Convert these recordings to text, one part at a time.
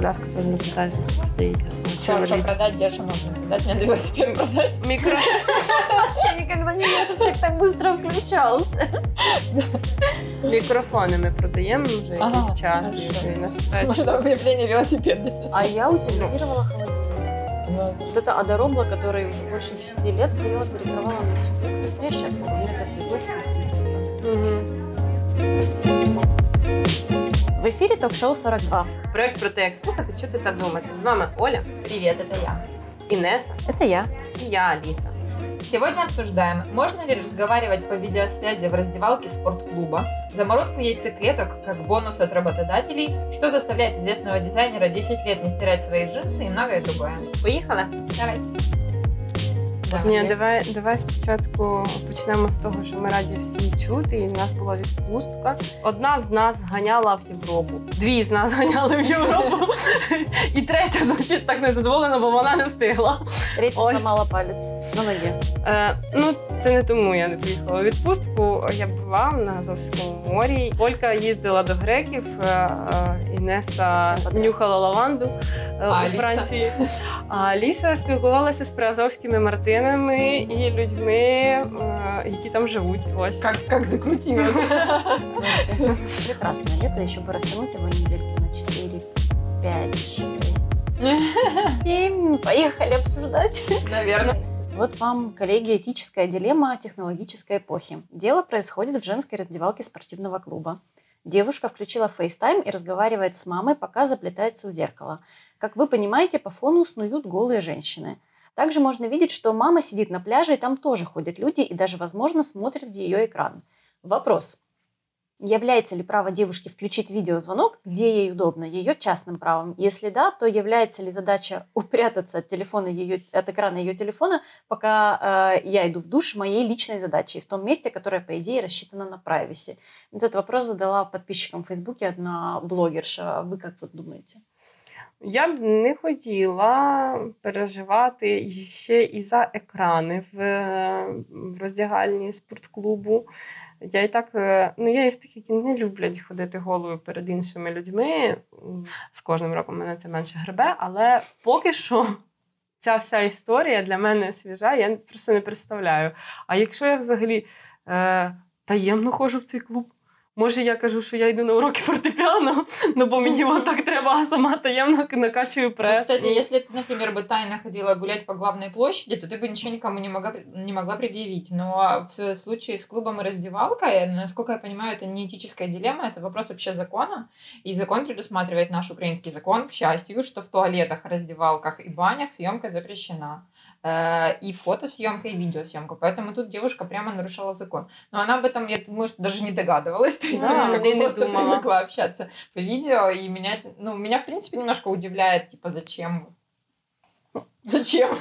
коляска тоже на продажі стоїть. Что, что продать, где что можно продать? Надо велосипед продать. Мікро. Я никогда не видела, чтобы человек так быстро включался. Мікрофони ми продаємо вже Ага, якийсь час. хорошо. І нас Можно объявление велосипеда. А я утилизировала холодильник. Вот это Адоробла, который больше 10 лет стоял перед провалом на всю кухню. Ну, я счастлива, у меня это все В ефірі ток-шоу 42. Проект про те, як слухати, чути та думати. З вами Оля, Привет, это я. Інеса Це я. і я Аліса. Сегодня обсуждаем, можно ли разговаривать по видеосвязи в раздевалке спортклуба, заморозку яйцеклеток как бонус от работодателей, что заставляет известного дизайнера 10 лет не стирать свои джинсы и многое другое. Поїхали? Давайте. Ні, давай, давай спочатку почнемо з того, що ми раді всі чути. І в нас була відпустка. Одна з нас ганяла в Європу, дві з нас ганяли в Європу, і третя звучить так незадоволена, бо вона не встигла. Рідко Ось. сломала палець на ногі. Е, ну, це не тому я не поїхала у відпустку. Я була на Азовському морі. Олька їздила до греків, е, е, Інеса Все подряд. нюхала лаванду е, А у Аліса? Франції. А Аліса спілкувалася з приазовськими мартинами і людьми, е, які там живуть. Ось. Как, как закрутилось. Прекрасное лето, еще бы растянуть его недельки на 4, 5, 6, 7. Поехали обсуждать. Наверное. Вот вам, коллеги, этическая дилемма технологической эпохи. Дело происходит в женской раздевалке спортивного клуба. Девушка включила FaceTime и разговаривает с мамой, пока заплетается у зеркала. Как вы понимаете, по фону снуют голые женщины. Также можно видеть, что мама сидит на пляже, и там тоже ходят люди, и даже, возможно, смотрят в ее экран. Вопрос. Является ли право девушки включить видеозвонок, где ей удобно, ее частным правом? Если да, то является ли задача упрятаться от, телефона ее, от экрана ее телефона, пока э, я иду в душ, моей личной задачей, в том месте, которое, по идее, рассчитано на privacy? Вот Этот вопрос задала подписчикам в Фейсбуке одна блогерша. Вы как вот думаете? Я б не хотіла переживати ще і за екрани в, е, в роздягальні спортклубу. Я і так, е, ну я із тих, які не люблять ходити головою перед іншими людьми. З кожним роком мене це менше гребе, але поки що ця вся історія для мене свіжа, я просто не представляю. А якщо я взагалі е, таємно ходжу в цей клуб, Може, я кажу, що я йду на уроки фортепіано, ну бо мені от так треба, а сама таємно накачую Ну, прес. кстати, если ты, например, бы тайно ходила гулять по главной площади, то ты бы ничего никому не могла, не могла предъявить. Но в случае с клубом и раздевалкой, насколько я понимаю, это не этическая дилемма, это вопрос вообще закона. И закон предусматривает наш украинский закон, к счастью, что в туалетах, раздевалках и банях съемка запрещена. Э, И фотосъемка, и видеосъемка. Поэтому тут девушка прямо нарушала закон. Но она об этом, я думаю, что даже не догадывалась. то есть Да, она как бы я просто думала. привыкла общаться по видео. И меня, ну, меня, в принципе, немножко удивляет, типа, зачем? Зачем?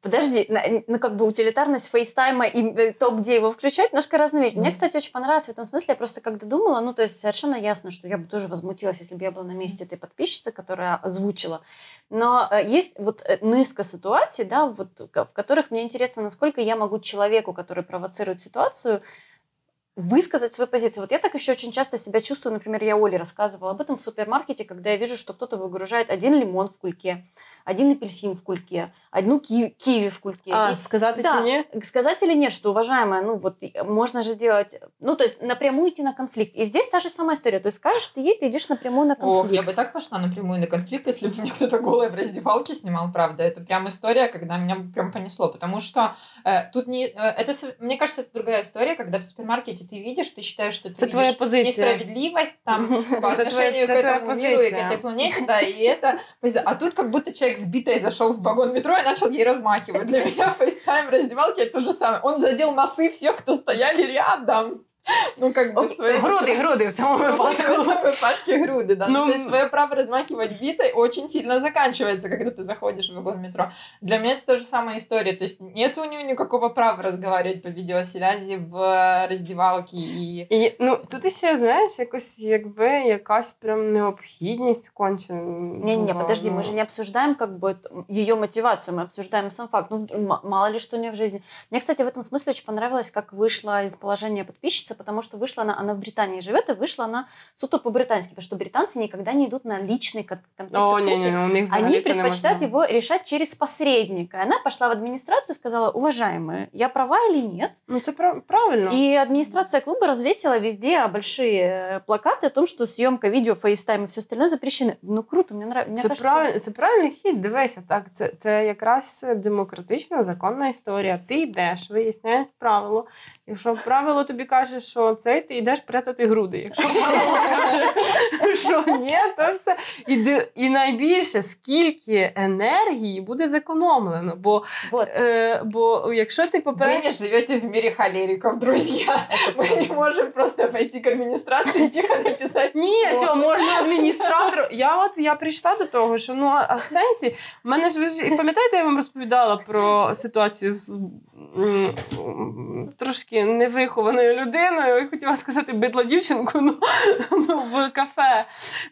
Подожди, на- ну как бы утилитарность FaceTime а и э, то, где его включать, немножко разные вещи. Мне, кстати, очень понравилось в этом смысле. Я просто когда думала, ну то есть совершенно ясно, что я бы тоже возмутилась, если бы я была на месте этой подписчицы, которая озвучила. Но э, есть вот э, низка ситуаций, да, вот, в которых мне интересно, насколько я могу человеку, который провоцирует ситуацию, высказать свою позицию. Вот я так еще очень часто себя чувствую, например, я Оле рассказывала об этом в супермаркете, когда я вижу, что кто-то выгружает один лимон в кульке, один апельсин в кульке, одну ки- киви в кульке. А, И сказати Да. чи ні? сказать или нет, что, уважаемая, ну вот можно же делать, ну то есть напрямую идти на конфликт. И здесь та же самая история. То есть скажешь ты ей, ты идешь напрямую на Ох, конфликт. я бы так пошла напрямую на конфликт, если бы мне кто-то голый в раздевалке снимал, правда. Это прям история, когда меня прям понесло. Потому что э, тут не... э, это, мне кажется, это другая история, когда в супермаркете ты видишь, ты считаешь, что ты твоя видишь позиція. несправедливость там по Это твоя- отношению к это твоя этому миру и к этой планете, да, и это... А тут как будто человек с битой зашел в вагон метро и начал ей размахивать. Для меня FaceTime в раздевалке это то же самое. Он задел носы всех, кто стояли рядом. Ну, как бы... Окей, своей Груди, груди в цьому в випадку. этом выпадке груди, да. Ну, Ну, то есть твое право размахивать битой очень сильно заканчивается, когда ты заходишь в вагон метро. Для меня это та же самая история. То есть нет у нее никакого права разговаривать по видеосвязи в раздевалке и... І, ну, тут ще, знаєш, якось якби якась прям необхідність кончена. Не-не, була, подожди, ну. мы же не обсуждаем как бы ее мотивацию, мы обсуждаем сам факт. Ну, м- мало ли что у нее в жизни. Мне, кстати, в этом смысле очень понравилось, как вышла из положения подписчица, потому что вышла она, она в Британии живет, и вышла она суто по-британски, потому что британцы никогда не идут на личный конфликт. О, не, не, у них Они предпочитают его решать через посредника. Она пошла в администрацию и сказала, уважаемые, я права или нет? Ну, это правильно. И администрация клуба развесила везде большие плакаты о том, что съемка видео, фейстайм и все остальное запрещены. Ну, круто, мне нравится. Це, правиль... це правильний хід, дивися, так, це, це якраз демократична, законна історія. Ти йдеш, виясняєш правило. Якщо правило тобі каже, що це, ти йдеш прятати груди. Якщо правило каже, що ні, то все. І і найбільше, скільки енергії буде зекономлено. Бо вот. е, бо якщо ти поперед... Ви не живете в мірі холериків, друзі. Ми не можемо просто пойти к адміністрації і тихо написати. Ні, чого, можна адміністратору. Я от я прийшла до того, що ну а в сенсі, в мене ж ви ж пам'ятаєте, я вам розповідала про ситуацію з трошки невихованою людиною, і хотіла сказати бидла дівчинку ну, ну, в кафе,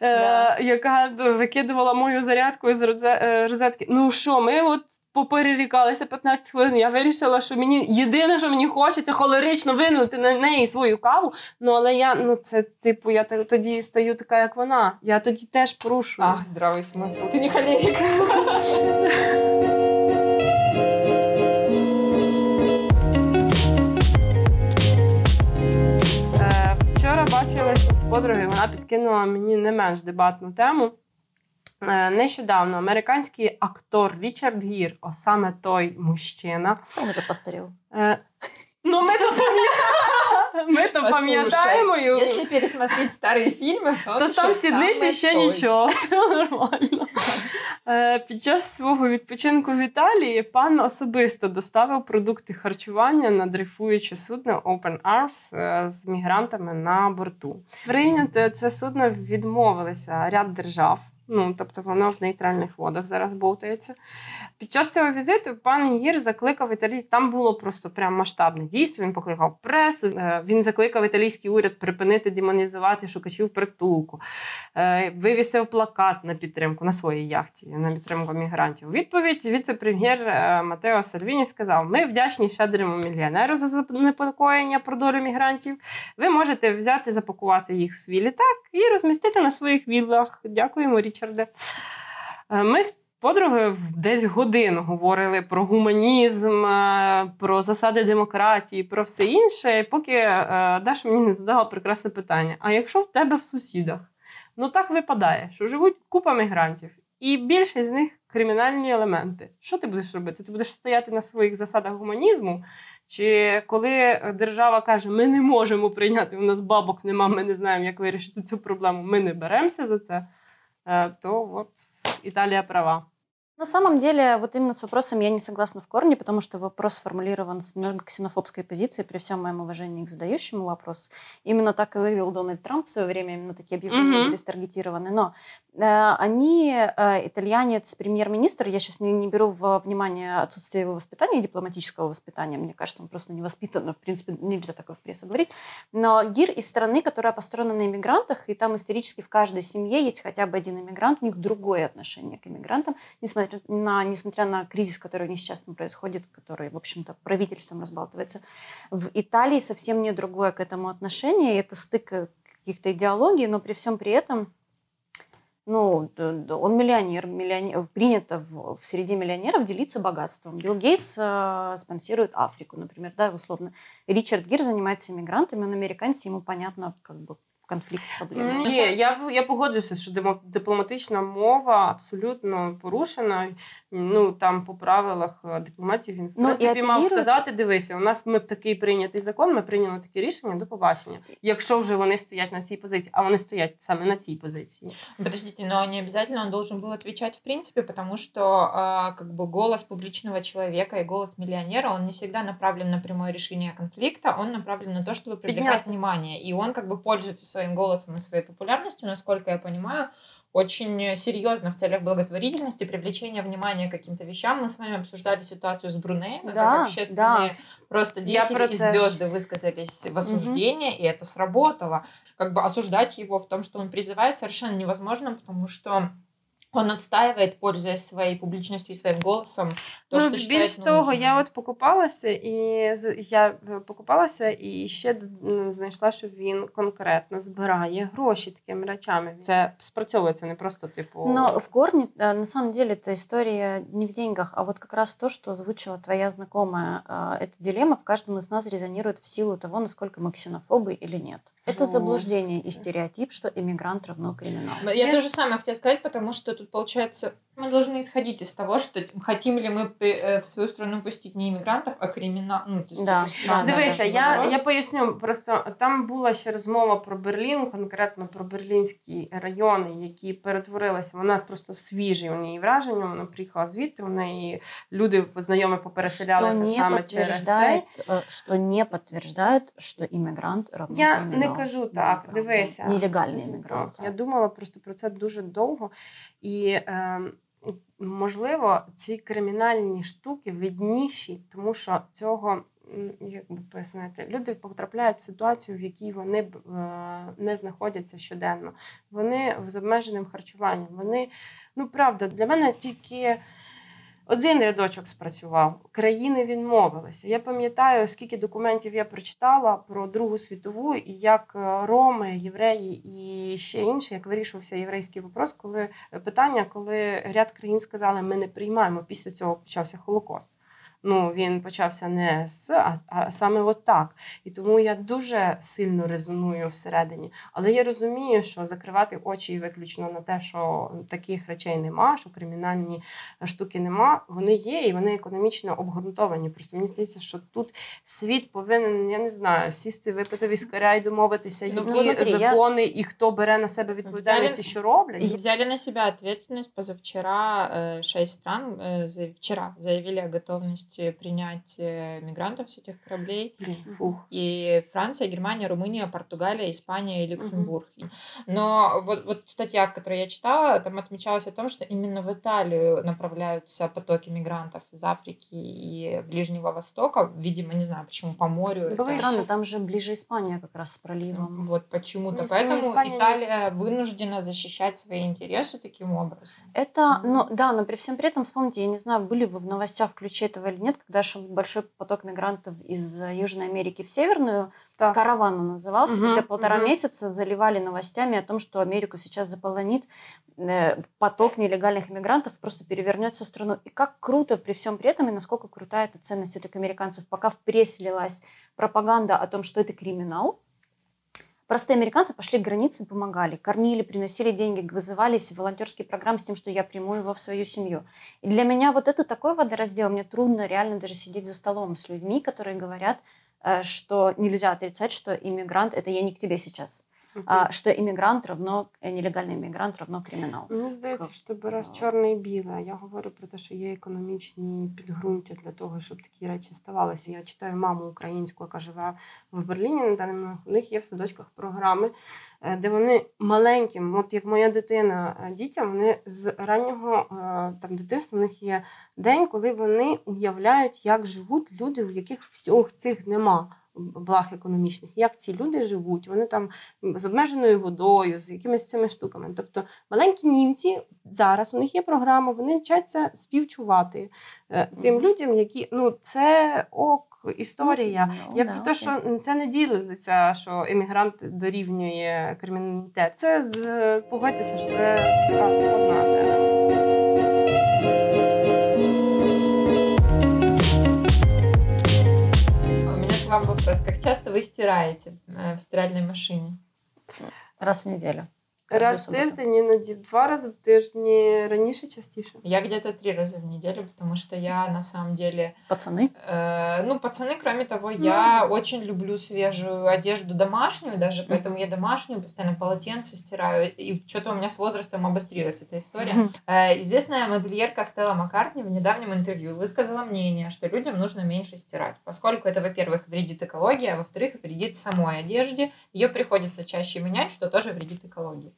е, яка викидувала мою зарядку з е, розетки. Ну що, ми от. Поперерікалися 15 хвилин. Я вирішила, що мені єдине, що мені хочеться, холерично винули на неї свою каву. Ну але я ну це типу, я тоді стаю така, як вона. Я тоді теж порушую. Ах, здравий смисл. Ти не холерик. подругою, вона підкинула мені не менш дебатну тему. Е, нещодавно американський актор Річард Гір, о саме той мужчина. Він вже постарів. Е, ну, ми то ми то пам'ятаємо. Якщо пересмотрети старі фільми, то там сідниці ще нічого, все нормально. Е, під час свого відпочинку в Італії пан особисто доставив продукти харчування на дрейфуюче судно Open Arms е, з мігрантами на борту. Прийняти це судно відмовилися ряд держав. Ну, тобто воно в нейтральних водах зараз болтається. Під час цього візиту пан Гір закликав італійський, там було просто прям масштабне дійство. Він покликав пресу. Е, він закликав італійський уряд припинити демонізувати шукачів притулку, е, вивісив плакат на підтримку на своїй яхті на підтримку мігрантів. Відповідь віце-прем'єр е, Матео Сальвіні сказав: Ми вдячні щедрому мільйонеру за занепокоєння про долю мігрантів. Ви можете взяти, запакувати їх в свій літак і розмістити на своїх віллах. Дякуємо, Річарде. Ми подругою десь годину говорили про гуманізм, е, про засади демократії, про все інше, поки е, Даша мені не задала прекрасне питання: а якщо в тебе в сусідах? Ну так випадає, що живуть купа мігрантів, і більшість з них кримінальні елементи. Що ти будеш робити? Ти будеш стояти на своїх засадах гуманізму? Чи коли держава каже, ми не можемо прийняти, у нас бабок нема, ми не знаємо, як вирішити цю проблему, ми не беремося за це, е, то от Італія права. На самом деле, вот именно с вопросом я не согласна в корне, потому что вопрос сформулирован с немного ксенофобской позиции, при всем моем уважении к задающему вопрос. Именно так и выявил Дональд Трамп в свое время, именно такие объявления mm-hmm. были старгетированы. Но э, они, э, итальянец, премьер-министр, я сейчас не, не беру во внимание отсутствие его воспитания, дипломатического воспитания, мне кажется, он просто не воспитан, в принципе, нельзя такое в прессу говорить. Но Гир из страны, которая построена на иммигрантах, и там исторически в каждой семье есть хотя бы один иммигрант, у них другое отношение к иммигрантам, несмотря на, несмотря на кризис, который у них сейчас там происходит, который, в общем-то, правительством разбалтывается, в Италии совсем не другое к этому отношение, это стык каких-то идеологий, но при всем при этом ну, он миллионер, миллионер принято в, в среде миллионеров делиться богатством. Билл Гейтс э, спонсирует Африку, например, да, условно. Ричард Гир занимается иммигрантами, он американец, ему понятно, как бы, конфлікт проблеми. Ні, я я погоджуюся, що дипломатична мова абсолютно порушена Ну там по правилах е, дипломатії він в ну, принципі мав сказати: дивися, у нас ми такий прийнятий закон, ми прийняли таке рішення до побачення. Якщо вже вони стоять на цій позиції, а вони стоять саме на цій позиції. Подождите, но не обязательно он должен был отвечать в принципе, потому что э, как бы голос публичного человека и голос миллионера, он не всегда направлен на прямое решение конфликта, он направлен на то, чтобы привлекать Поднять. внимание. И он как бы пользуется своим голосом и своей популярностью, насколько я понимаю, очень серьезно в целях благотворительности, привлечения внимания к каким-то вещам. Мы с вами обсуждали ситуацию с Брунеем, да, как общественные да. просто деятели и звезды высказались в осуждение, угу. и это сработало. Как бы осуждать его в том, что он призывает, совершенно невозможно, потому что он отстаивает, пользуясь своей публичностью и своим голосом, то, ну, что більш считает того, нужным. я от покупалася, і з- я е, покупалася і ще м, знайшла, що він конкретно збирає гроші такими речами. Це спрацьовує, це не просто типу. Но в корне, э, на самом деле, эта история не в деньгах, а вот как раз то, что озвучила твоя знакомая. А, Эта дилемма в каждом из нас резонирует в силу того, насколько мы ксенофобы или нет. Это Жестко. заблуждение и стереотип, что иммигрант равно криминал. Я Если- тоже самое хотела сказать, потому что тут получается, мы должны исходить из того, что хотим ли мы э, в свою страну пустить не иммигрантов, а криминал. Ну, то есть Да, это странно, да, Дивися, даже я, вопрос. я поясню. Просто там була ще розмова про Берлін, конкретно про берлінські райони, які перетворилися. Вона просто свіжі у неї враження. Вона приїхала звідти. У неї люди знайомі Что попереселялися не, саме через цей. подтверждает, э, что не подтверждает, что иммигрант равно Я криминал. не кажу так, дивися. Нелегальный иммигрант. Я думала просто про це дуже довго. І е, можливо, ці кримінальні штуки видніші, тому що цього. Як би пояснити, люди потрапляють в ситуацію, в якій вони е, не знаходяться щоденно. Вони з обмеженим харчуванням. Вони, ну правда, для мене тільки один рядочок спрацював. Країни відмовилися. Я пам'ятаю, скільки документів я прочитала про Другу світову і як е, роми, євреї і ще інше, як вирішувався єврейський вопрос, коли е, питання, коли ряд країн сказали, ми не приймаємо. Після цього почався Холокост. Ну, він почався не з, а, а саме от так. І тому я дуже сильно резоную всередині. Але я розумію, що закривати очі виключно на те, що таких речей нема, що кримінальні штуки нема, вони є і вони економічно обґрунтовані. Просто мені здається, що тут світ повинен, я не знаю, сісти, випити віскаря і домовитися, Ну, які смотри, я- закони і хто бере на себе відповідальність і Взяли- що роблять. І Взяли на себя ответственность. Позавчера э, шесть стран за- вчера заявили о готовности принять э, мигрантов с этих кораблей. Фух. И Франция, Германия, Румыния, Португалия, Испания и Люксембург. Но вот, вот статья, которую я читала, там отмечалось о том, что именно в Италию направляются потоки мигрантов из Африки и Ближнего Востока. Видимо, не знаю почему, по морю. Было Это- еще- Странно, там же ближе Испания как раз с проливом. Вот почему-то. Ну, Поэтому Испания, Италия вынуждена защищать свои интересы таким образом. Это, ну да, но при всем при этом, вспомните, я не знаю, были вы в новостях включи этого или нет, когда шел большой поток мигрантов из э, Южной Америки в Северную, Так. караван он назывался, Мгм, когда полтора мгм. месяца заливали новостями о том, что Америку сейчас заполонит э, поток нелегальных иммигрантов, просто перевернет всю страну. И как круто при всем при этом, и насколько крутая эта ценность этих американцев, пока в прессе лилась пропаганда о том, что это криминал, Простые американцы пошли к границе помогали, кормили, приносили деньги, вызывались в волонтерские программы с тем, что я приму его в свою семью. И для меня вот это такой водораздел, мне трудно реально даже сидеть за столом с людьми, которые говорят, э, что нельзя отрицать, что иммигрант, это я не к тебе сейчас, а, что иммигрант равно, э, нелегальный иммигрант равно криминал. Мені здається, що ти береш чорне і біле. Я говорю про те, що є економічні підґрунтя для того, щоб такі речі ставалися. Я читаю маму українську, яка живе в Берліні на даний момент. У них є в садочках програми, е, де вони маленьким, от як моя дитина, е, дітям, вони з раннього е, там дитинства в них є день, коли вони уявляють, як живуть люди, у яких всіх цих нема. Благ економічних, як ці люди живуть, вони там з обмеженою водою, з якимись цими штуками. Тобто маленькі німці зараз у них є програма, вони вчаться співчувати е, тим людям, які ну це ок, історія. Ну, Я да, про те, що це не ділиться, що емігрант дорівнює криміналітет. Це з- погодьтеся, що це така складна тема. Вам вопрос. Как часто вы стираете э, в стиральной машине? Раз в неделю. Каждую Раз в субботу. тиждень, іноді два рази в тижні, раніше частіше. Я где-то три раза в неделю, потому что я на самом деле Пацаны, Э, Ну, пацаны, кроме того, я очень люблю свежую одежду домашнюю, даже поэтому я домашнюю постоянно полотенце стираю. И что-то у меня с возрастом обострилась эта история. Мгм. Э, Известная модельерка Стелла Маккартни в недавнем интервью высказала мнение, что людям нужно меньше стирать, поскольку это, во-первых, вредит экологии, а во-вторых, вредит самой одежде. Ее приходится чаще менять, что тоже вредит экологии.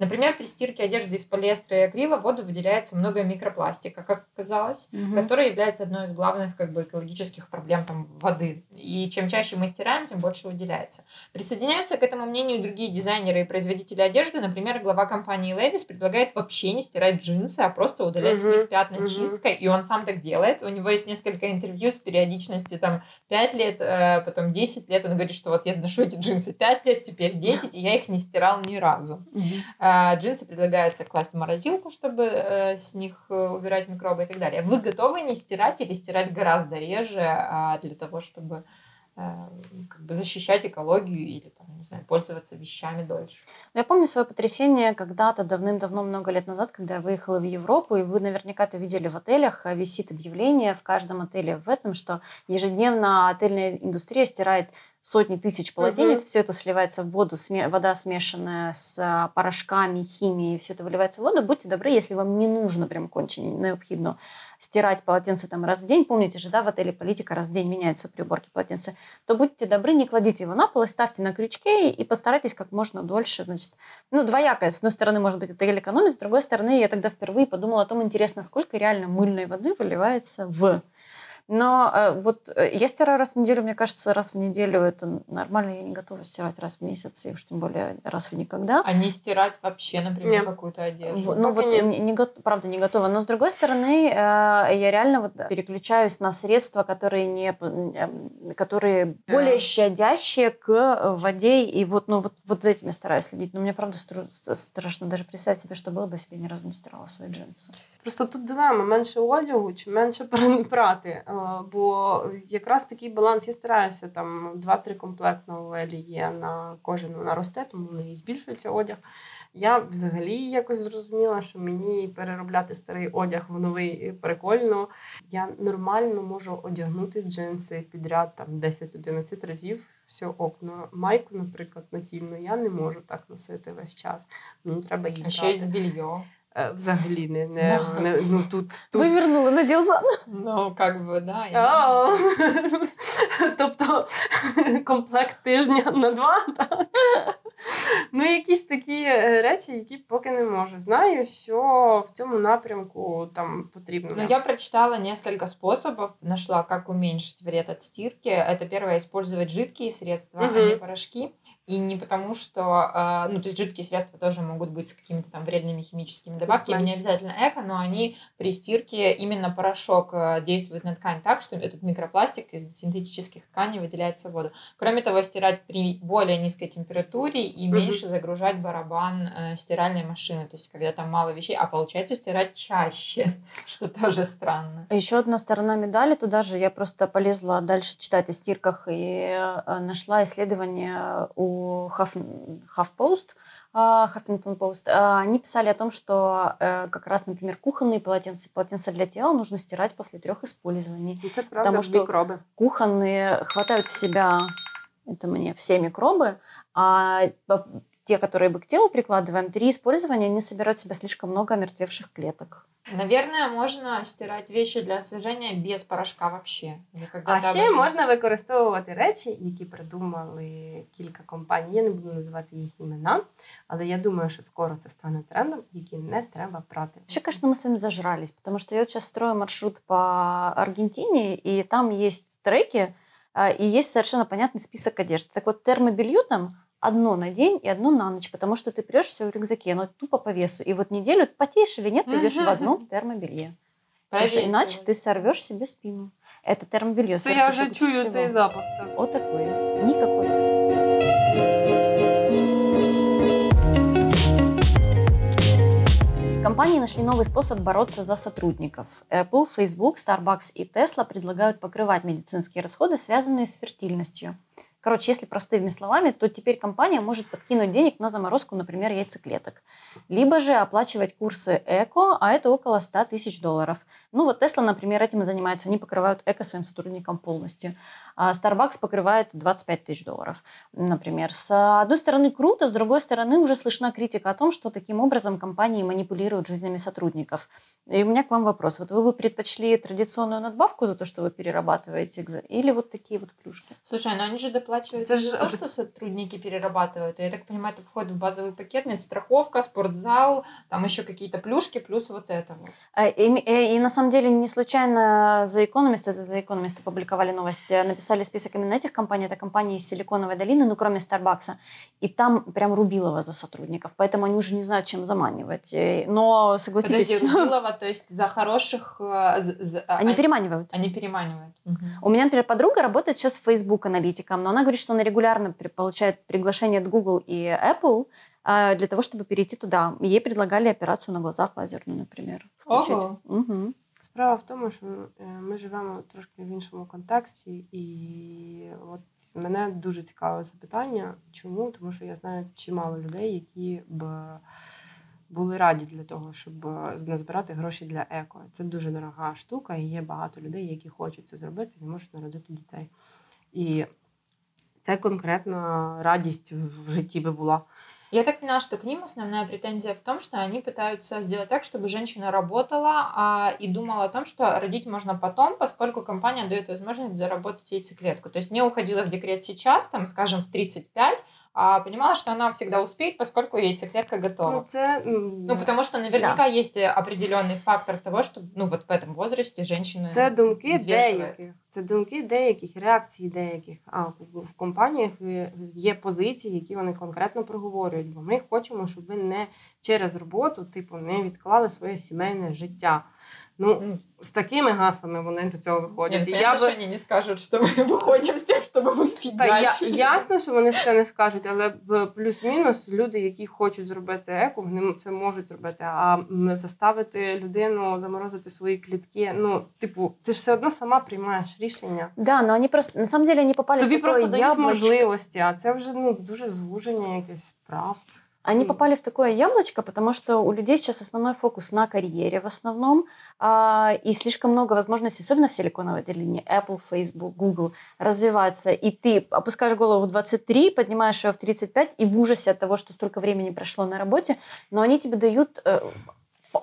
Например, при стирке одежды из полиэстера и акрила в воду выделяется много микропластика, как оказалось, угу. который является одной из главных как бы, экологических проблем там, воды. И чем чаще мы стираем, тем больше выделяется. Присоединяются к этому мнению другие дизайнеры и производители одежды. Например, глава компании Levi's предлагает вообще не стирать джинсы, а просто удалять угу. с них пятна угу. чисткой. И он сам так делает. У него есть несколько интервью с периодичностью там 5 лет, э, потом 10 лет. Он говорит, что вот я ношу эти джинсы 5 лет, теперь 10, и я их не стирал ни разу. Угу. Джинсы предлагается класть в морозилку, чтобы э, с них э, убирать микробы и так далее. Вы готовы не стирать или стирать гораздо реже а, для того, чтобы как бы защищать экологию или там, не знаю, пользоваться вещами дольше. Ну, я помню свое потрясение когда-то давным-давно, много лет назад, когда я выехала в Европу, и вы наверняка это видели в отелях, а, висит объявление в каждом отеле в этом, что ежедневно отельная индустрия стирает сотни тысяч полотенец, угу. все это сливается в воду, сме- вода смешанная с а, порошками, химией, все это выливается в воду. Будьте добры, если вам не нужно прям кончено необходимо стирать полотенце там раз в день, помните же, да, в отеле политика раз в день меняется при уборке полотенца, то будьте добры, не кладите его на пол ставьте на крючке и постарайтесь как можно дольше, значит, ну, двоякое. С одной стороны, может быть, это или экономить, с другой стороны, я тогда впервые подумала о том, интересно, сколько реально мыльной воды выливается в но э, вот э, я стираю раз в неделю, мне кажется, раз в неделю это нормально. Я не готова стирать раз в месяц, и уж тем более раз в никогда. А не стирать вообще, например, какую-то одежду? Ну вот, не, не, правда, не готова. Но с другой стороны, э, я реально вот переключаюсь на средства, которые, не, которые а. более щадящие к воде. И вот, ну, вот, вот за этим я стараюсь следить. Но мне, правда, страшно даже представить себе, что было бы, если бы я ни разу не стирала свои джинсы. Просто тут дилема менше одягу чи менше прати. Бо якраз такий баланс я стараюся там 2-3 комплект новелі є на кожен вона росте, тому і збільшується одяг. Я взагалі якось зрозуміла, що мені переробляти старий одяг в новий прикольно. Я нормально можу одягнути джинси підряд там 10-11 разів. Все окно. Майку, наприклад, натільну я не можу так носити весь час. Мені треба її. А ще й більйо. Е, взагалі не, не, не ну тут, тут... Вивернули на ділзан. Ну, как би, да. Я тобто комплект тижня на два. так? Ну, якісь такі е, речі, які поки не можу. Знаю, що в цьому напрямку там потрібно. Ну, я прочитала несколько способов, нашла, как уменьшить вред от стирки. Это первое, использовать жидкие средства, угу. а не порошки. И не потому, что, э, ну, то есть жидкие средства тоже могут быть с какими-то там вредными химическими добавками, не обязательно эко, но они при стирке, именно порошок э, действует на ткань так, что этот микропластик из синтетических тканей выделяется в воду. Кроме того, стирать при более низкой температуре и меньше загружать барабан э, стиральной машины, то есть когда там мало вещей, а получается стирать чаще, что тоже странно. Еще одна сторона медали, туда же я просто полезла дальше читать о стирках и нашла исследование у HuffPost, Huffington Post, они писали о том, что э, как раз, например, кухонные полотенца, полотенца для тела нужно стирать после трех использований. Это правда, потому что микробы. кухонные хватают в себя, это мне, все микробы, а те, которые мы к телу прикладываем, три использования, они собирают в себя слишком много омертвевших клеток. Наверное, можно стирати вещи для освіження без порошка вообще. А ще можна використовувати речі, які придумали кілька компаній. Я не буду називати їх імена, але я думаю, що скоро це стане трендом, які не треба прати. Вообще, конечно, мы с вами зажрались, потому что я сейчас строю маршрут по Аргентине, и там есть треки, и есть совершенно понятный список одежды. Так вот, термобелью там одно на день и одно на ночь, потому что ты прешь все в рюкзаке, оно тупо по весу. И вот неделю потеешь или нет, ты идешь в одном термобелье. Потому что иначе ты сорвешь себе спину. Это термобелье. Це я вже чую цей запах. Вот такой. Никакой секс. Компании нашли новый способ бороться за сотрудников. Apple, Facebook, Starbucks и Tesla предлагают покрывать медицинские расходы, связанные с фертильностью. Короче, если простыми словами, то теперь компания может подкинуть денег на заморозку, например, яйцеклеток. Либо же оплачивать курсы эко, а это около 100 тысяч долларов. Ну вот Tesla, например, этим и занимается. Они покрывают эко своим сотрудникам полностью. А Starbucks покрывает 25 тысяч долларов, например. С одной стороны круто, с другой стороны уже слышна критика о том, что таким образом компании манипулируют жизнями сотрудников. И у меня к вам вопрос. Вот вы бы предпочли традиционную надбавку за то, что вы перерабатываете, или вот такие вот плюшки? Слушай, ну они же доплачивают оплачивают Это же за то, что сотрудники перерабатывают. Я так понимаю, это входит в базовый пакет, медстраховка, спортзал, там еще какие-то плюшки, плюс вот это вот. А, И, и- и на самом деле не случайно за Economist, это за Economist опубликовали новость, э, написали список именно этих компаний, это компании из Силиконовой долины, ну кроме Старбакса, и там прям рубилово за сотрудников, поэтому они уже не знают, чем заманивать. Э, Но согласитесь, Подожди, Рубилова, то есть за хороших... э, а, они переманивают. Они переманивают. У меня, например, подруга работает сейчас в Facebook аналитиком, но она говорит, что она регулярно получает приглашение от Google и Apple а, для того, чтобы перейти туда. Ей предлагали операцию на глазах лазерную, например. включить. Ого. Мгм. Справа в тому, що е, ми живемо трошки в іншому контексті, і от мене дуже цікаве запитання. Чому? Тому що я знаю чимало людей, які б були раді для того, щоб е, назбирати гроші для еко. Це дуже дорога штука, і є багато людей, які хочуть це зробити, не можуть народити дітей. І це конкретна радість в житті би була. Я так поняла, что к ним основная претензия в том, что они пытаются сделать так, чтобы женщина работала а, и думала о том, что родить можно потом, поскольку компания дает возможность заработать яйцеклетку. То есть не уходила в декрет сейчас, там, скажем, в 35, понимала, что она всегда успеет, поскольку яйцеклетка готова. Ну, це, м, Ну, потому что наверняка есть э, определенный фактор того, что ну, вот в этом возрасте женщины... Це думки взвішують. деяких, це думки деяких, реакції деяких. А в в компаніях е, є позиції, які вони конкретно проговорюють. Бо ми хочемо, щоб ви не через роботу, типу, не відклали своє сімейне життя. Ну, М, з такими гаслами вони до цього виходять. Нет, І понятно, я что би... они не скажут, что мы выходим с тем, чтобы вы Та я, фигачили. ясно, що вони це не скажуть, але б- плюс-мінус люди, які хочуть зробити еко, вони це можуть робити. А м, заставити людину заморозити свої клітки. Ну, типу, ти ж все одно сама приймаєш рішення. Да, но они просто, на самом деле, они попали Тобі в такое просто дають яблочко. можливості, а це вже ну дуже звуження якесь прав. Они попали в такое яблочко, потому что у людей сейчас основной фокус на карьере в основном, а, и слишком много возможностей, особенно в Силиконовой долине, Apple, Facebook, Google, развиваться. И ты опускаешь голову в 23, поднимаешь ее в 35, и в ужасе от того, что столько времени прошло на работе, но они тебе дают э,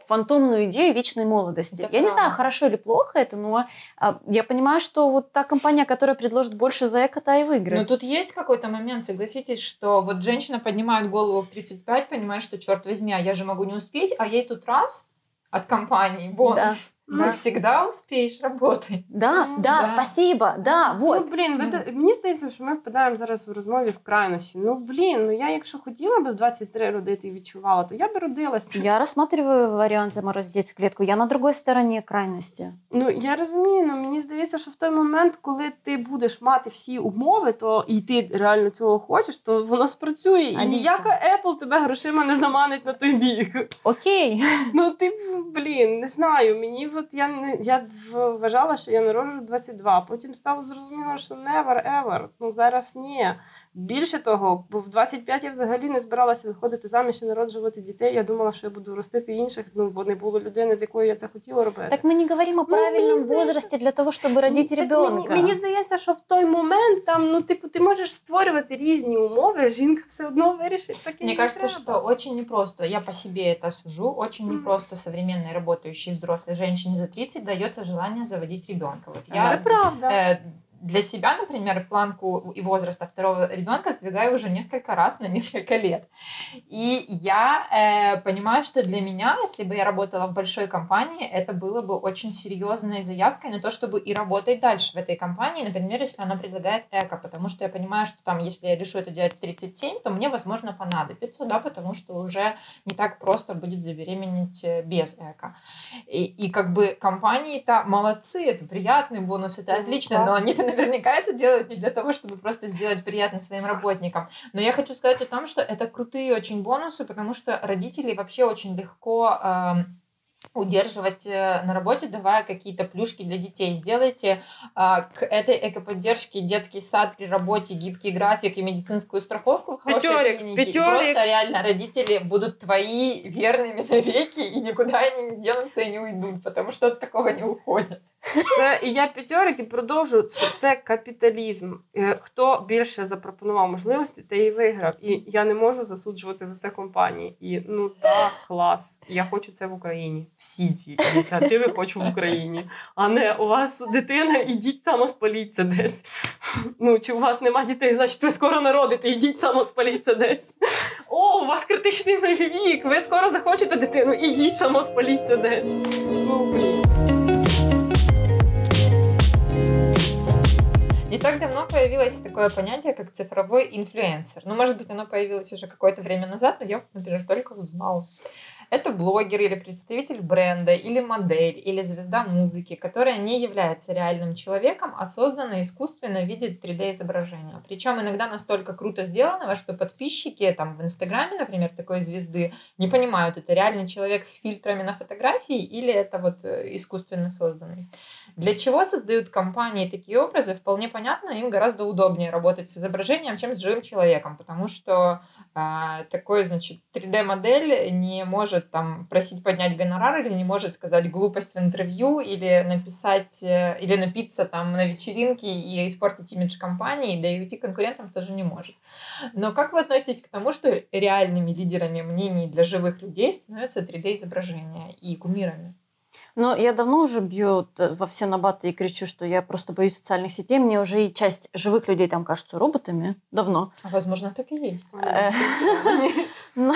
фантомную идею вечной молодости. Это я не знаю, хорошо или плохо это, но а, я понимаю, что вот та компания, которая предложит больше за эко, та и выиграет. Но тут есть какой-то момент, согласитесь, что вот женщина поднимает голову в 35, понимает, что, черт возьми, а я же могу не успеть, а ей тут раз от компании бонус. Ну, Да. всегда успеешь, работай. Да, Ну, да, да. спасибо, да, вот. Ну блін, ви Ну. та- мені здається, що ми впадаємо зараз в розмові в крайності. Ну блін, ну я якщо хотіла в 23 родити і відчувала, то я би родилась. Я рассматриваю вариант заморозить яйцеклетку. Я на другой стороне крайности. Ну я розумію, ну мені здається, що в той момент, коли ти будеш мати всі умови, то і ти реально цього хочеш, то воно спрацює. І Аліса. ніяка Apple тебе грошима не заманить на той бік. Окей. Ну, ти, блін, не знаю. Мені от я не я в- вважала, що я народжу 22. Потім стало зрозуміло, що never ever. Ну зараз ні. Більше того, бо в 25 я взагалі не збиралася виходити заміж і народжувати дітей. Я думала, що я буду ростити інших, ну бо не було людини, з якою я це хотіла робити. Так мы не говорим о Ну, мне правильном здається- возрасте для того, чтобы родить Так ребенка. Мені, мені здається, що в той момент там, ну, типу, ти можеш створювати різні умови, жінка все одно вирішить таке. Мне як кажется, треба. что очень непросто, я по себе это сужу, очень Мгм. непросто современной работающей взрослой женщине за 30 дается желание заводить ребенка. Вот я правда. э, для себя, например, планку и возраста второго ребенка сдвигаю уже несколько раз на несколько лет. И я э, понимаю, что для меня, если бы я работала в большой компании, это было бы очень серьезной заявкой на то, чтобы и работать дальше в этой компании, например, если она предлагает эко, потому что я понимаю, что там, если я решу это делать в 37, то мне, возможно, понадобится, да, потому что уже не так просто будет забеременеть э, без эко. И, и как бы компании-то молодцы, это приятный бонус, это Ну, отлично, но они-то наверняка это делают не для того, чтобы просто сделать приятно своим работникам. Но я хочу сказать о том, что это крутые очень бонусы, потому что родителей вообще очень легко эм, удерживать э, на работе, давая какие-то плюшки для детей. Сделайте а, к этой экоподдержке детский сад при работе, гибкий график и медицинскую страховку в хорошей Пятерик, клинике. И пятерик. просто реально родители будут твои верными навеки, и никуда они не денутся и не уйдут, потому что от такого не уходят. Це і я п'ятьорик і продовжу. що Це капіталізм. Е, Хто більше запропонував можливості, той і виграв. І я не можу засуджувати за це компанії. І ну так, клас. Я хочу це в Україні. Всі ці ініціативи хочу в Україні. А не у вас дитина, ідіть самоспаліться десь. Ну, Чи у вас нема дітей, значить ви скоро народите, ідіть самоспаліться десь. О, у вас критичний вік, ви скоро захочете дитину, ідіть самоспаліться десь. Ну, блін. Не так давно появилось такое понятие, как цифровой инфлюенсер. Ну, может быть, оно появилось уже какое-то время назад, но я, например, только узнала. Это блогер или представитель бренда, или модель, или звезда музыки, которая не является реальным человеком, а создана искусственно в виде 3D-изображения. Причем иногда настолько круто сделанного, что подписчики там в Инстаграме, например, такой звезды не понимают, это реальный человек с фильтрами на фотографии или это вот э, искусственно созданный. Для чего создают компании такие образы, вполне понятно, им гораздо удобнее работать с изображением, чем с живым человеком, потому что такой, значит, 3D-модель не может там просить поднять гонорар или не может сказать глупость в интервью или написать, э, или напиться там на вечеринке и испортить имидж компании, да и уйти конкурентам тоже не может. Но как вы относитесь к тому, что реальными лидерами мнений для живых людей становятся 3D-изображения и кумирами? Но я давно уже бью во все набаты и кричу, что я просто боюсь социальных сетей. Мне уже и часть живых людей там кажутся роботами. Давно. А возможно, так и есть. Ну,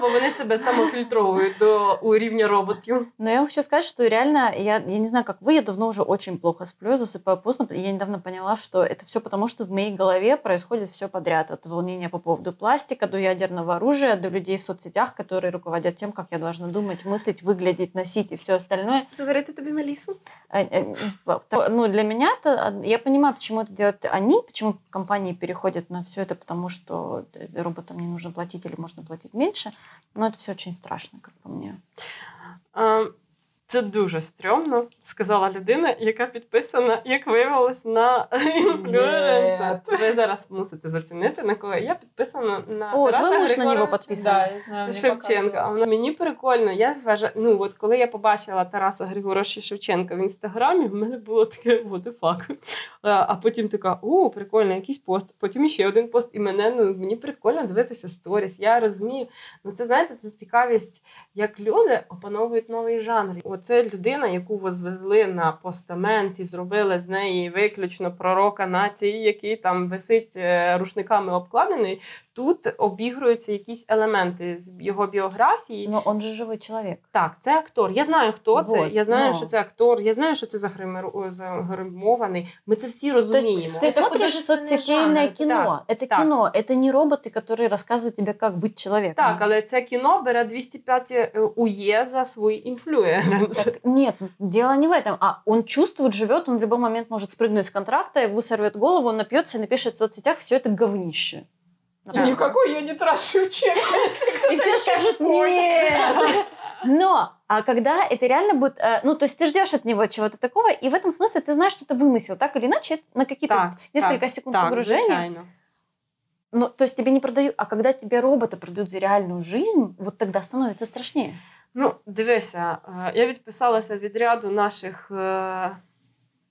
бо вони себе самофільтровують до уровня роботів. Но я хочу сказать, что реально, я, я не знаю, как вы, я давно уже очень плохо сплю, засыпаю поздно. Я недавно поняла, что это все потому, что в моей голове происходит все подряд. От волнения по поводу пластика до ядерного оружия, до людей в соцсетях, которые руководят тем, как я должна думать, мыслить, выглядеть, носить и все остальное. Заварити тобі Мелису? Ну, для меня это... Я понимаю, почему это делают они, почему компании переходят на все это, потому что роботам не нужно платить или можно платить меньше. Но это все очень страшно, как по мне. Це дуже стрьомно, сказала людина, яка підписана, як виявилось, на інфлюенсер. Ви зараз мусите зацінити, на кого я підписана на О, Тараса муж на нього підписаний. Да, знаю, Шевченка. Вона мені прикольно. Я вважаю, ну от коли я побачила Тараса Григоровича Шевченка в інстаграмі, в мене було таке what the fuck. А потім така, о, прикольно, якийсь пост. Потім ще один пост, і мене ну мені прикольно дивитися сторіс. Я розумію, ну це знаєте, це цікавість, як люди опановують новий жанр. Оце людина, яку возвели на постамент і зробили з неї виключно пророка нації, який там висить е, рушниками обкладений. Тут обігруються якісь елементи з його біографії. Ну, он же живий чоловік. Так, це актор. Я знаю, хто вот, це. Я знаю, но. що це актор. Я знаю, що це загримований. Ми це всі розуміємо. Ты смотришь социальное кино. Так, это так. кино. Это не роботы, которые рассказывают тебе, как быть человеком. Так, але це кіно бере 205 УЕ за свой інфлюенс. Так, нет, дело не в этом. А он чувствует, живет, он в любой момент может спрыгнуть с контракта, его сорвет голову, он напьется и напишет в соцсетях все это говнище. Да. Никакой я не трашу чек. И все скажут нет. Но, а когда это реально будет, э, ну, то есть ты ждешь от него чего-то такого, и в этом смысле ты знаешь, что это вымысел, так или иначе, на какие-то так, несколько так, секунд так, погружения. Звичайно. Ну, то есть тебе не продают, а когда тебе робота продают за реальную жизнь, вот тогда становится страшнее. Ну, дивися, я відписалася від ряду наших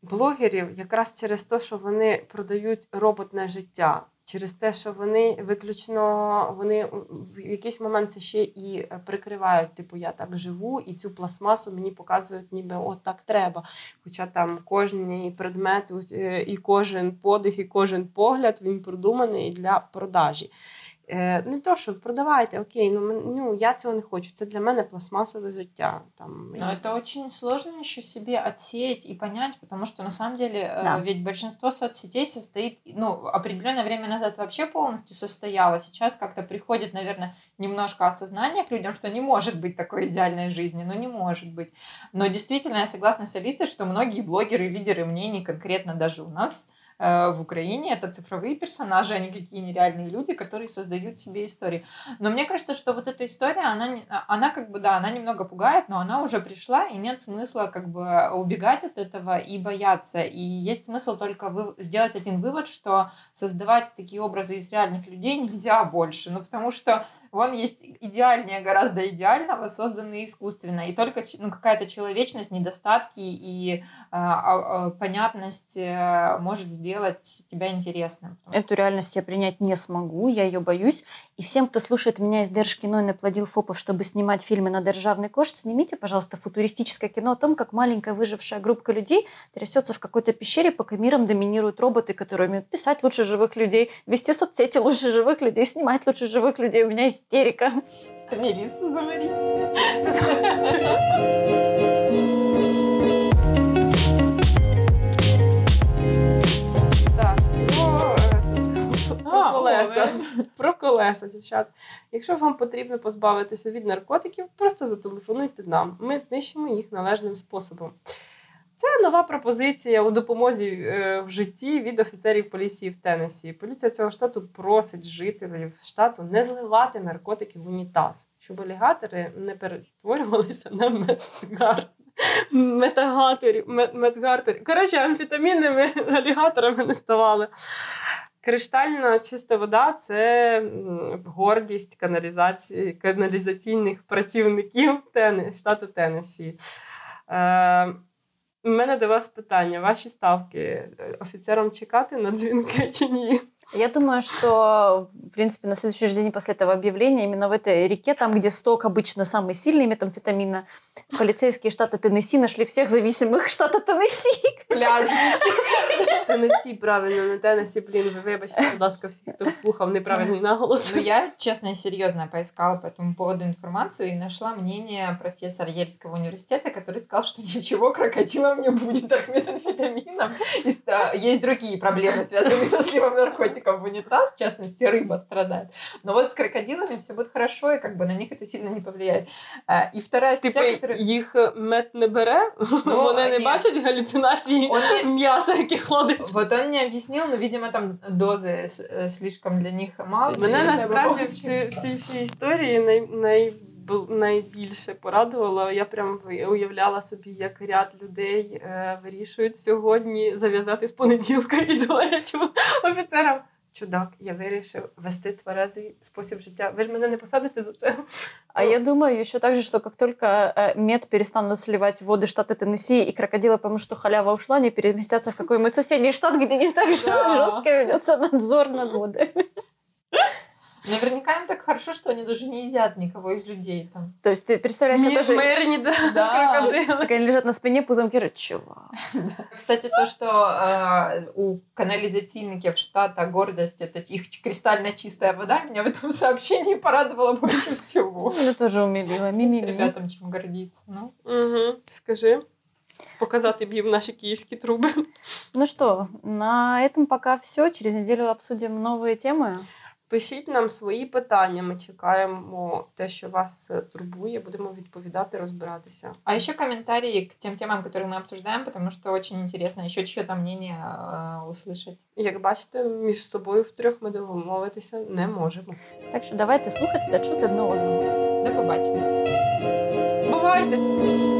блогерів якраз через те, що вони продають роботне життя Через те, що вони виключно вони в якийсь момент це ще і е, прикривають, типу, я так живу, і цю пластмасу мені показують, ніби от так треба. Хоча там кожен предмет, е, і кожен подих, і кожен погляд він продуманий для продажі. Не то, що продавайте, окей, ну, ну я цього не хочу. Це для мене пластмассовое життя. Там, Но это очень сложно еще себе отсеять и понять, потому что на самом деле э, да. ведь большинство соцсетей состоит, ну, определенное время назад вообще полностью состояло. Сейчас как-то приходит, наверное, немножко осознание к людям, что не может быть такой идеальной жизни, ну не может быть. Но действительно, я согласна с Алисой, что многие блогеры, лидеры мнений, конкретно даже у нас, в Украине. Это цифровые персонажи, а какие нереальные люди, которые создают себе истории. Но мне кажется, что вот эта история, она, а, она как бы, да, она немного пугает, но она уже пришла, и нет смысла как бы убегать от этого и бояться. И есть смысл только вы, сделать один вывод, что создавать такие образы из реальных людей нельзя больше. Ну, потому что он есть идеальнее гораздо идеального, созданный искусственно. И только ну, какая-то человечность, недостатки и э, э, понятность э, может сделать сделать тебя интересным. Эту реальность я принять не смогу, я ее боюсь. И всем, кто слушает меня из Держкино и наплодил фопов, чтобы снимать фильмы на державный кошт, снимите, пожалуйста, футуристическое кино о том, как маленькая выжившая группа людей трясется в какой-то пещере, пока миром доминируют роботы, которые умеют писать лучше живых людей, вести соцсети лучше живых людей, снимать лучше живых людей. У меня истерика. Мелисса заварить. Про колеса, дівчат. Якщо вам потрібно позбавитися від наркотиків, просто зателефонуйте нам. Ми знищимо їх належним способом. Це нова пропозиція у допомозі е, в житті від офіцерів поліції в Теннессі. Поліція цього штату просить жителів штату не зливати наркотики в унітаз, щоб алігатори не перетворювалися на медгар. Метагаторів, мет- Коротше, амфетамінними алігаторами не ставали. Криштально чиста вода це м, гордість каналізації, каналізаційних працівників Тени, штату Теннессі. Е, у мене до вас питання: ваші ставки е, офіцерам чекати на дзвінки чи ні? Я думаю, что, в принципе, на следующий же день после этого объявления, именно в этой реке, там, где сток обычно самый сильный метамфетамина, полицейские штата Теннесси нашли всех зависимых штата Теннесси. Пляжники. Теннессі, правильно, не Теннессі, блін, ви вибачте, будь ласка, всіх, хто слухав неправильний наголос. Ну, я, честно и серьезно поискала по этому поводу информацию и нашла мнение профессора Ельского университета, который сказал, что ничего крокодилам не будет от метамфетаминов. И, а, Есть другие проблемы, связанные со сливом наркотиков в унитаз, в частности, рыба страдает. Но вот с крокодилами все будет хорошо, и как бы на них это сильно не повлияет. А, И вторая Типу, статья, которая... їх мед не бере, вони не ні. бачать галюцинації Он не- м'яса, яке ходить. Вот он не объяснил, но, видимо, там дозы с- э, слишком для них мало. Мене Если бы насправді в, получили. ці, в цій всій історії най, най, бу- найбільше порадувало. Я прям уявляла собі, як ряд людей е, вирішують сьогодні зав'язати з понеділка і говорять офіцерам. Чудак, я вирішив вести тверезий спосіб життя. Ви ж мене не посадите за це. А я думаю еще также, что как только э, мед перестанут сливать в воды штата Теннесси и крокодилы поймут, что халява ушла, они переместятся в какой-нибудь соседний штат, где не так же Да. жестко ведется надзор над водой. Наверняка им так хорошо, что они даже не едят никого из людей там. То есть ты представляешь, себе Мі- тоже... Мирні дра- Да. крокодили. Так они лежат на спине, пузом кирят, чувак. Кстати, то, что э, у канализативников штата гордость это их кристально чистая вода, меня в этом сообщении порадовало больше всего. Меня тоже умилило. Есть Ми-ми-ми. ребятам чем гордиться. Ну, Угу. Скажи. Показати б їм наші київські труби. Ну что, на этом пока все. Через неделю обсудим новые темы. Пишіть нам свої питання. Ми чекаємо те, що вас е, турбує. Будемо відповідати, розбиратися. А еще комментарии к тем темам, которые мы обсуждаем, потому что очень интересно еще чье-то мнение э, услышать. Як бачите, між собою втрьох ми домовитися не можемо. Так що давайте слухати та чути одне одного. До побачення. Бувайте!